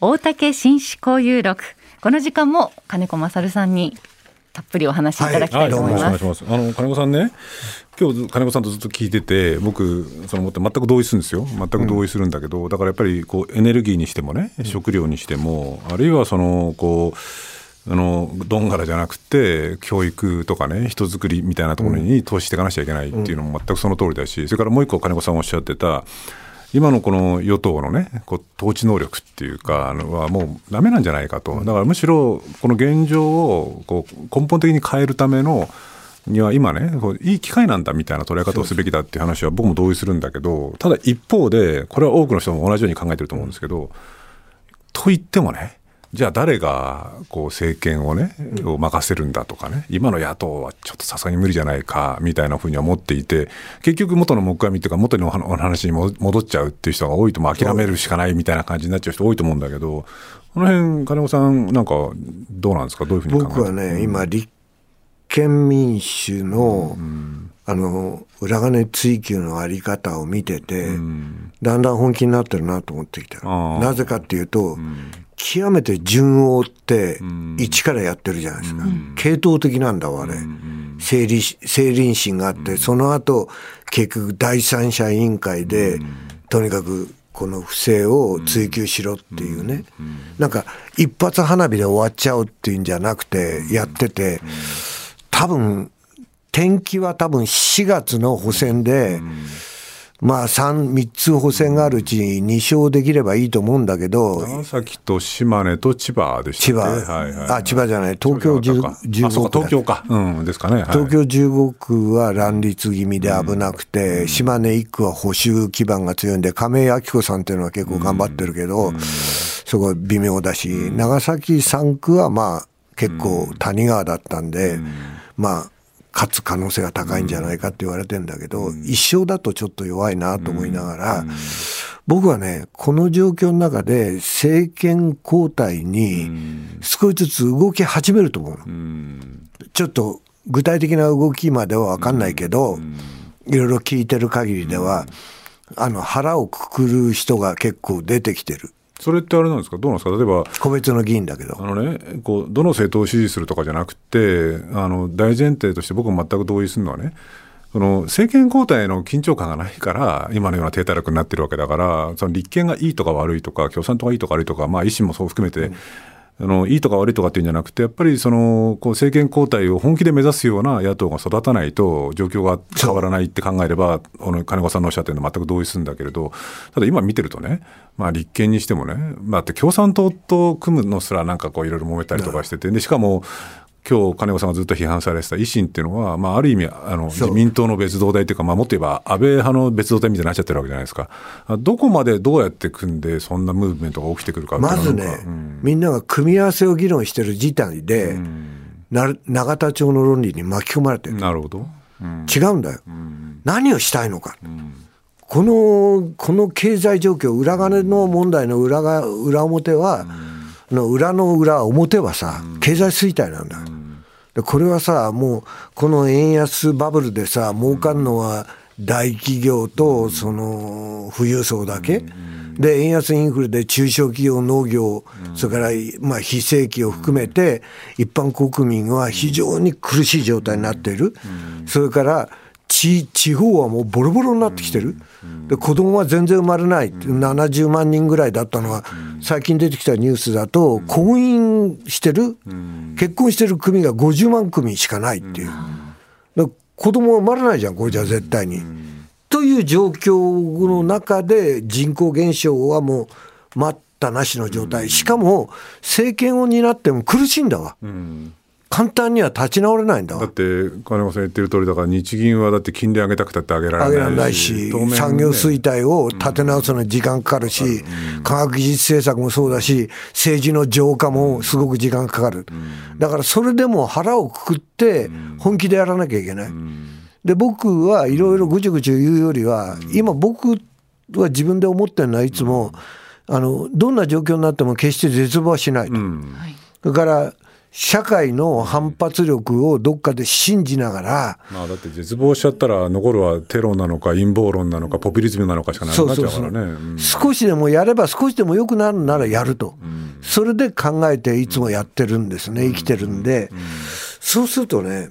大竹紳士交友録この時間も金子勝さんにたっぷりお話しいただきたいと思います。はい、ますあの金子さんね、今日金子さんとずっと聞いてて、僕そのもって全く同意するんですよ。全く同意するんだけど、うん、だからやっぱりこうエネルギーにしてもね、食料にしても、あるいはそのこう。あのどんがらじゃなくて教育とかね人づくりみたいなところに投資していかなきゃいけないっていうのも全くその通りだしそれからもう一個金子さんおっしゃってた今のこの与党のね、こう統治能力っていうか、あのはもうだめなんじゃないかと、だからむしろこの現状をこう根本的に変えるためのには今ね、いい機会なんだみたいな捉え方をすべきだっていう話は僕も同意するんだけど、ただ一方で、これは多くの人も同じように考えてると思うんですけど、と言ってもね、じゃあ誰がこう政権をね、を任せるんだとかね、今の野党はちょっとさすがに無理じゃないかみたいなふうには思っていて、結局元の木阿弥というか元のお話に戻っちゃうっていう人が多いと、も諦めるしかないみたいな感じになっちゃう人多いと思うんだけど、この辺金子さんなんかどうなんですか？どういうふうに考え僕はね、今立憲民主の、うん、あの裏金追及のあり方を見てて、うん、だんだん本気になってるなと思ってきた。なぜかっていうと、うん極めて順を追って一からやってるじゃないですか。系統的なんだわ、あれ。整理、整理心があって、その後、結局第三者委員会で、とにかくこの不正を追及しろっていうね。なんか、一発花火で終わっちゃうっていうんじゃなくて、やってて、多分、天気は多分4月の補選で、まあ3、3つ補選があるうちに2勝できればいいと思うんだけど。長崎と島根と千葉でしたね。千葉。はいはい、あ、千葉じゃない。東京15区。東京か。うん、ですかね。はい、東京15区は乱立気味で危なくて、うん、島根1区は保守基盤が強いんで、亀井明子さんっていうのは結構頑張ってるけど、うん、そこは微妙だし、長崎3区はまあ結構谷川だったんで、まあ、勝つ可能性が高いんじゃないかって言われてんだけど、一勝だとちょっと弱いなと思いながら、僕はね、この状況の中で政権交代に少しずつ動き始めると思うの。ちょっと具体的な動きまでは分かんないけど、いろいろ聞いてる限りでは、あの腹をくくる人が結構出てきてる。それってあれなんですか、どうなんですか、例えば、個別の議員だけど。あのね、こうどの政党を支持するとかじゃなくて、あの大前提として僕も全く同意するのはね、その政権交代の緊張感がないから、今のような低たらくになってるわけだから、その立憲がいいとか悪いとか、共産党がいいとか悪いとか、まあ、維新もそう含めて、うんあのいいとか悪いとかっていうんじゃなくて、やっぱりそのこう政権交代を本気で目指すような野党が育たないと、状況が変わらないって考えれば、あの金子さんのおっしゃってるの、全く同意するんだけれど、ただ今見てるとね、まあ、立憲にしてもね、まあ、って共産党と組むのすら、なんかこう、いろいろ揉めたりとかしてて、でしかも、今日金子さんがずっと批判されてた維新っていうのは、まあ、ある意味あの自民党の別動隊というか、まあ、もっと言えば安倍派の別動隊みたいになっちゃってるわけじゃないですか、どこまでどうやって組んで、そんなムーブメントが起きてくるかまずね、うん、みんなが組み合わせを議論してる事態で、うん、永田町の論理に巻き込まれてる。なるほど、うん、違うんだよ、何をしたいのか。このこの経済状況、裏金の問題の裏が裏表は、の裏の裏、表はさ、経済衰退なんだ。よ。これはさ、もう、この円安バブルでさ、儲かるのは大企業と、その、富裕層だけ。で、円安インフレで中小企業、農業、それから、まあ、非正規を含めて、一般国民は非常に苦しい状態になっている。それから、地地方はもうボロボロになってきてる、で子供は全然生まれない、70万人ぐらいだったのが、最近出てきたニュースだと、婚姻してる、結婚してる組が50万組しかないっていう、子供は生まれないじゃん、これじゃ絶対に。という状況の中で、人口減少はもう待ったなしの状態、しかも政権を担っても苦しいんだわ。簡単には立ち直れないんだ。だって金子さん言ってる通りだから日銀はだって金利上げたくたって上げられないし産業衰退を立て直すのに時間かかるし、うん、科学技術政策もそうだし政治の浄化もすごく時間かかる、うん、だからそれでも腹をくくって本気でやらなきゃいけない、うん、で僕はいろいろぐちゅぐちゅ言うよりは今僕は自分で思ってるのはいつもあのどんな状況になっても決して絶望はしないと。それから社会の反発力をどっかで信じながら、まあ、だって絶望しちゃったら残るはテロなのか陰謀論なのかポピュリズムなのかしかなくなっちゃうからね。うん。少しでもやれば少しでも良くなるならやると、それで考えていつもやってるんですね、生きてるんで、そうするとね、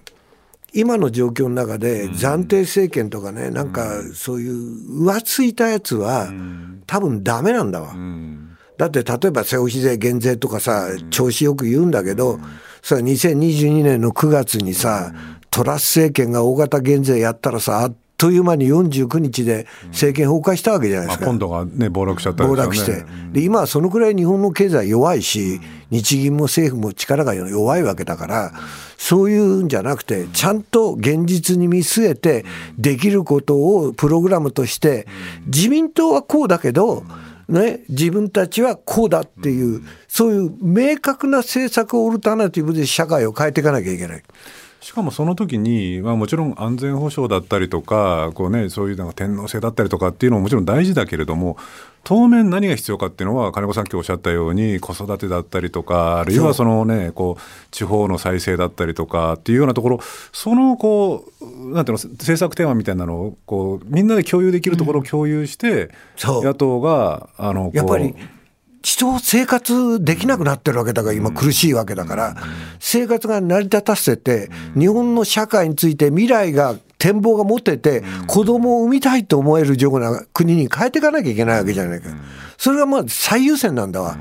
今の状況の中で暫定政権とかね、なんかそういう浮ついたやつは、多分ダメなんだわ。だって例えば消費税減税とかさ、調子よく言うんだけど、それは2022年の9月にさ、トラス政権が大型減税やったらさ、あっという間に49日で政権崩壊したわけじゃないですか。まあ、今度がね、暴落しちゃったん暴ですよね。落して、で今はそのくらい日本の経済弱いし、日銀も政府も力が弱いわけだから、そういうんじゃなくて、ちゃんと現実に見据えて、できることをプログラムとして、自民党はこうだけど、ね、自分たちはこうだっていう、そういう明確な政策をオルタナティブで社会を変えていかなきゃいけない。しかもその時に、まあ、もちろん安全保障だったりとかこう、ね、そういうなんか天皇制だったりとかっていうのももちろん大事だけれども当面何が必要かっていうのは金子さん今日おっしゃったように子育てだったりとかあるいはその、ね、こう地方の再生だったりとかっていうようなところそのこうなんていうの政策テーマみたいなのをこうみんなで共有できるところを共有して、そう野党があのやっぱり人生活できなくなってるわけだから、今苦しいわけだから、生活が成り立たせて、日本の社会について未来が、展望が持ってて、子供を産みたいと思えるような国に変えていかなきゃいけないわけじゃないか。それがまあ最優先なんだわ。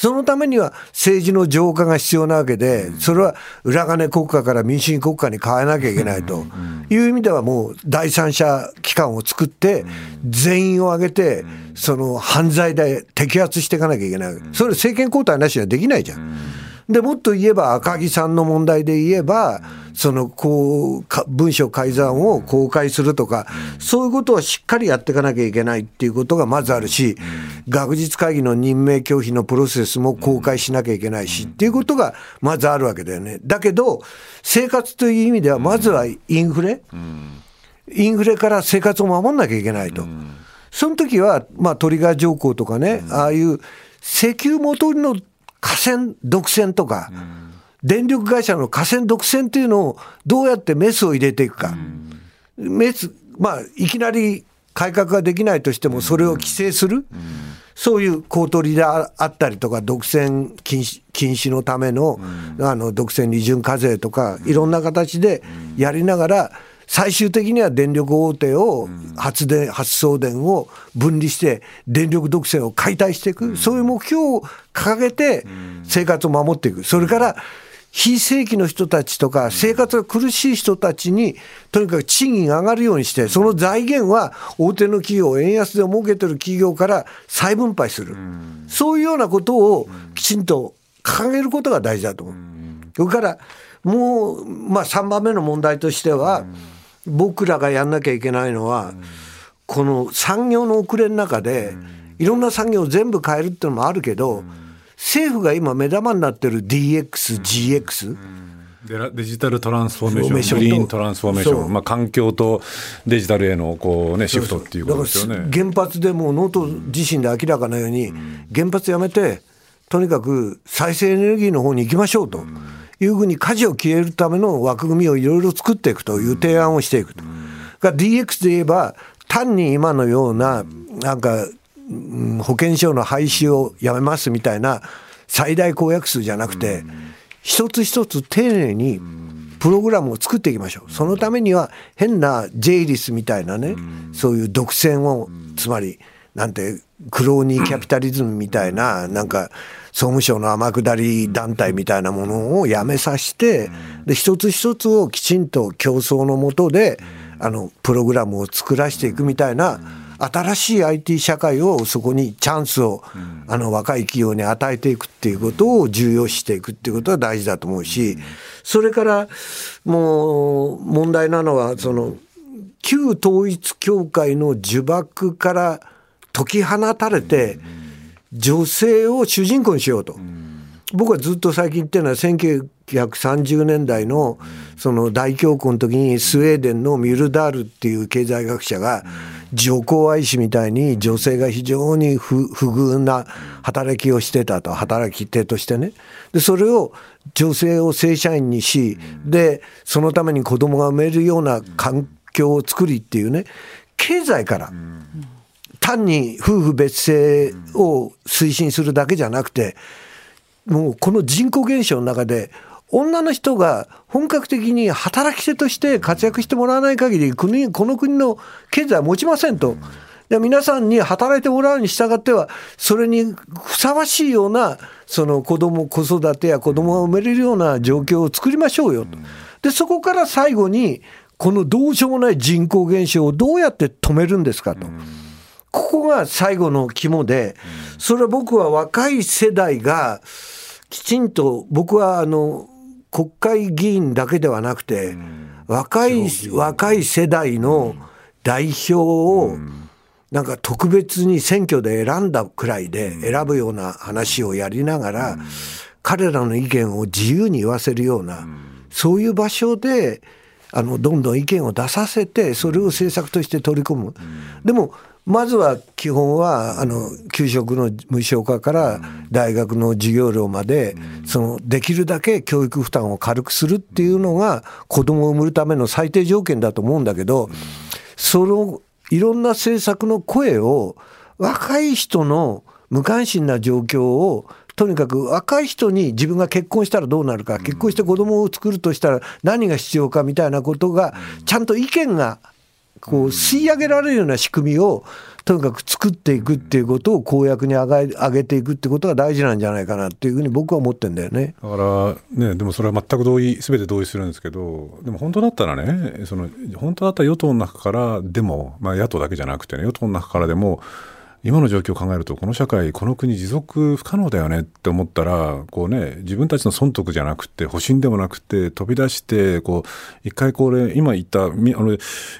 そのためには政治の浄化が必要なわけで、それは裏金国家から民主主義国家に変えなきゃいけないと。いう意味では、もう第三者機関を作って、全員を挙げて、その犯罪で摘発していかなきゃいけない、それ、政権交代なしにはできないじゃん。でもっと言えば、赤木さんの問題で言えば、そのこうか文書改ざんを公開するとか、そういうことをしっかりやっていかなきゃいけないっていうことがまずあるし、学術会議の任命拒否のプロセスも公開しなきゃいけないしっていうことがまずあるわけだよね。だけど、生活という意味では、まずはインフレ、インフレから生活を守んなきゃいけないと。その時は、まあ、トリガー条項とかね、ああいう石油元の河川独占とか、電力会社の河川独占っていうのをどうやってメスを入れていくか。メス、まあ、いきなり改革ができないとしても、それを規制する。そういう公取であったりとか、独占禁止禁止のための,、あの独占利潤課税とか、いろんな形でやりながら、最終的には電力大手を発電、発送電を分離して、電力独占を解体していく、そういう目標を掲げて生活を守っていく、それから非正規の人たちとか、生活が苦しい人たちに、とにかく賃金上がるようにして、その財源は大手の企業、円安で儲けてる企業から再分配する、そういうようなことをきちんと掲げることが大事だと思う。それからもう、まあ、3番目の問題としては、僕らがやんなきゃいけないのは、この産業の遅れの中で、いろんな産業を全部変えるっていうのもあるけど、政府が今目玉になってる DX、GX、デラデジタルトランスフォーメーション、グリーントランスフォーメーション、まあ、環境とデジタルへのこう、ね、シフトっていうことですよね。原発でもう能登地震で明らかなように、原発やめて、とにかく再生エネルギーの方に行きましょうというふうに舵を切れるための枠組みをいろいろ作っていくという提案をしていくと。が DX で言えば、単に今のような、なんか、保険証の廃止をやめますみたいな最大公約数じゃなくて、一つ一つ丁寧にプログラムを作っていきましょう。そのためには変な J リスみたいなね、そういう独占を、つまり、なんて、クローニーキャピタリズムみたいな、なんか、総務省の天下り団体みたいなものをやめさせて、で、一つ一つをきちんと競争のもとで、あの、プログラムを作らせていくみたいな、新しい IT 社会をそこにチャンスを、あの若い企業に与えていくっていうことを重要視していくっていうことは大事だと思うし、それからもう問題なのは、その旧統一教会の呪縛から解き放たれて、女性を主人公にしようと。僕はずっと最近言ってるのは1930年代のその大恐慌の時にスウェーデンのミュルダールっていう経済学者が女皇愛氏みたいに女性が非常に不不遇な働きをしてたと、働き手としてね。で、それを女性を正社員にし、で、そのために子供が産めるような環境を作りっていうね、経済から、単に夫婦別姓を推進するだけじゃなくて、もうこの人口減少の中で、女の人が本格的に働き手として活躍してもらわない限り国、この国の経済は持ちませんと。で皆さんに働いてもらうに従っては、それにふさわしいような、その子供、子育てや子供が生めれるような状況を作りましょうよと。で、そこから最後に、このどうしようもない人口減少をどうやって止めるんですかと。ここが最後の肝で、それは僕は若い世代が、きちんと僕はあの国会議員だけではなくて、若い若い世代の代表をなんか特別に選挙で選んだくらいで選ぶような話をやりながら、彼らの意見を自由に言わせるような、そういう場所であのどんどん意見を出させてそれを政策として取り込む。でもまずは基本はあの給食の無償化から大学の授業料までそのできるだけ教育負担を軽くするっていうのが子供を産むための最低条件だと思うんだけどそのいろんな政策の声を若い人の無関心な状況をとにかく若い人に自分が結婚したらどうなるか結婚して子供を作るとしたら何が必要かみたいなことがちゃんと意見がこう吸い上げられるような仕組みをとにかく作っていくっていうことを公約に上げていくってことが大事なんじゃないかなっていうふうに僕は思ってんだよね。だからね、でもそれは全く同意、すべて同意するんですけど、でも本当だったらね、その本当だったら与党の中からでも、まあ、野党だけじゃなくてね、与党の中からでも、今の状況を考えると、この社会、この国、持続不可能だよねって思ったら、こうね、自分たちの損得じゃなくて、保身でもなくて、飛び出して、こう、一回これ、今言った、みあの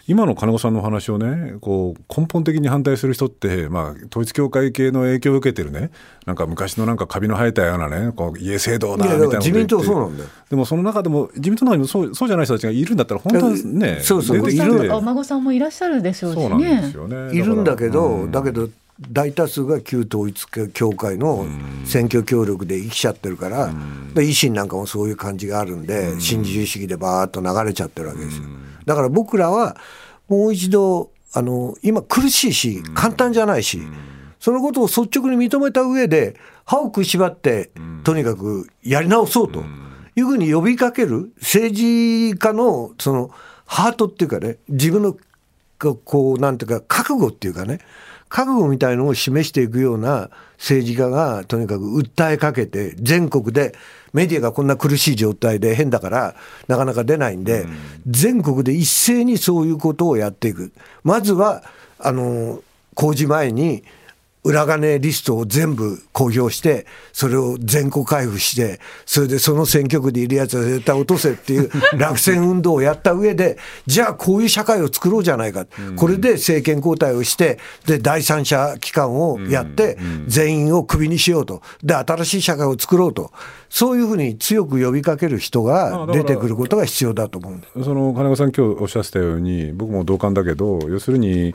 今の金子さんのお話をね、こう、根本的に反対する人って、まあ、統一教会系の影響を受けてるね、なんか昔のなんかカビの生えたようなね、こう家制度だみたいなこと自民言って党そうなんだよ。でもその中でも、自民党の中にもそうそうじゃない人たちがいるんだったら、本当はね、そうそう出てきているお孫さんもいらっしゃるでしょうしそうなんでねす。よね。いるんだけど、うんだけど大多数が旧統一教会の選挙協力で生きちゃってるから、で維新なんかもそういう感じがあるんで、新自由主義でバーっと流れちゃってるわけですよ。だから僕らはもう一度あの今苦しいし簡単じゃないし、そのことを率直に認めた上で歯を食いしばってとにかくやり直そうというふうに呼びかける政治家のそのハートっていうかね自分のこうなんていうか覚悟っていうかね覚悟みたいのを示していくような政治家がとにかく訴えかけて全国でメディアがこんな苦しい状態で変だからなかなか出ないんで、全国で一斉にそういうことをやっていく。まずはあの公示前に裏金リストを全部公表して、それを全国開封して、それでその選挙区でいるやつは絶対落とせっていう 落選運動をやった上で、じゃあこういう社会を作ろうじゃないか。これで政権交代をして、で、第三者機関をやって、全員をクビにしようと。で、新しい社会を作ろうと。そういうふうに強く呼びかける人が出てくることが必要だと思うんその金子さん、今日おっしゃってたように、僕も同感だけど、要するに、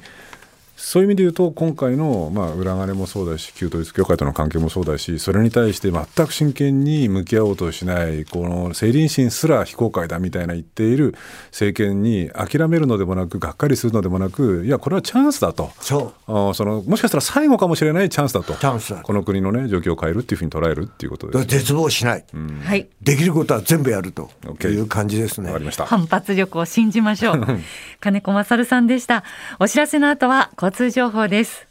そういう意味で言うと、今回の、まあ、裏金もそうだし、旧統一教会との関係もそうだし、それに対して全く真剣に向き合おうとしない、この政倫審すら非公開だみたいな言っている政権に諦めるのでもなく、がっかりするのでもなく、いや、これはチャンスだと。そうあそのもしかしたら最後かもしれないチャンスだと。チャンスだこの国のね、状況を変えるっていうふうに捉えるっていうことです、だから絶望しない、はい。できることは全部やるという感じですねわかりました。反発力を信じましょう。金子勝さんでした。お知らせの後は交通情報です。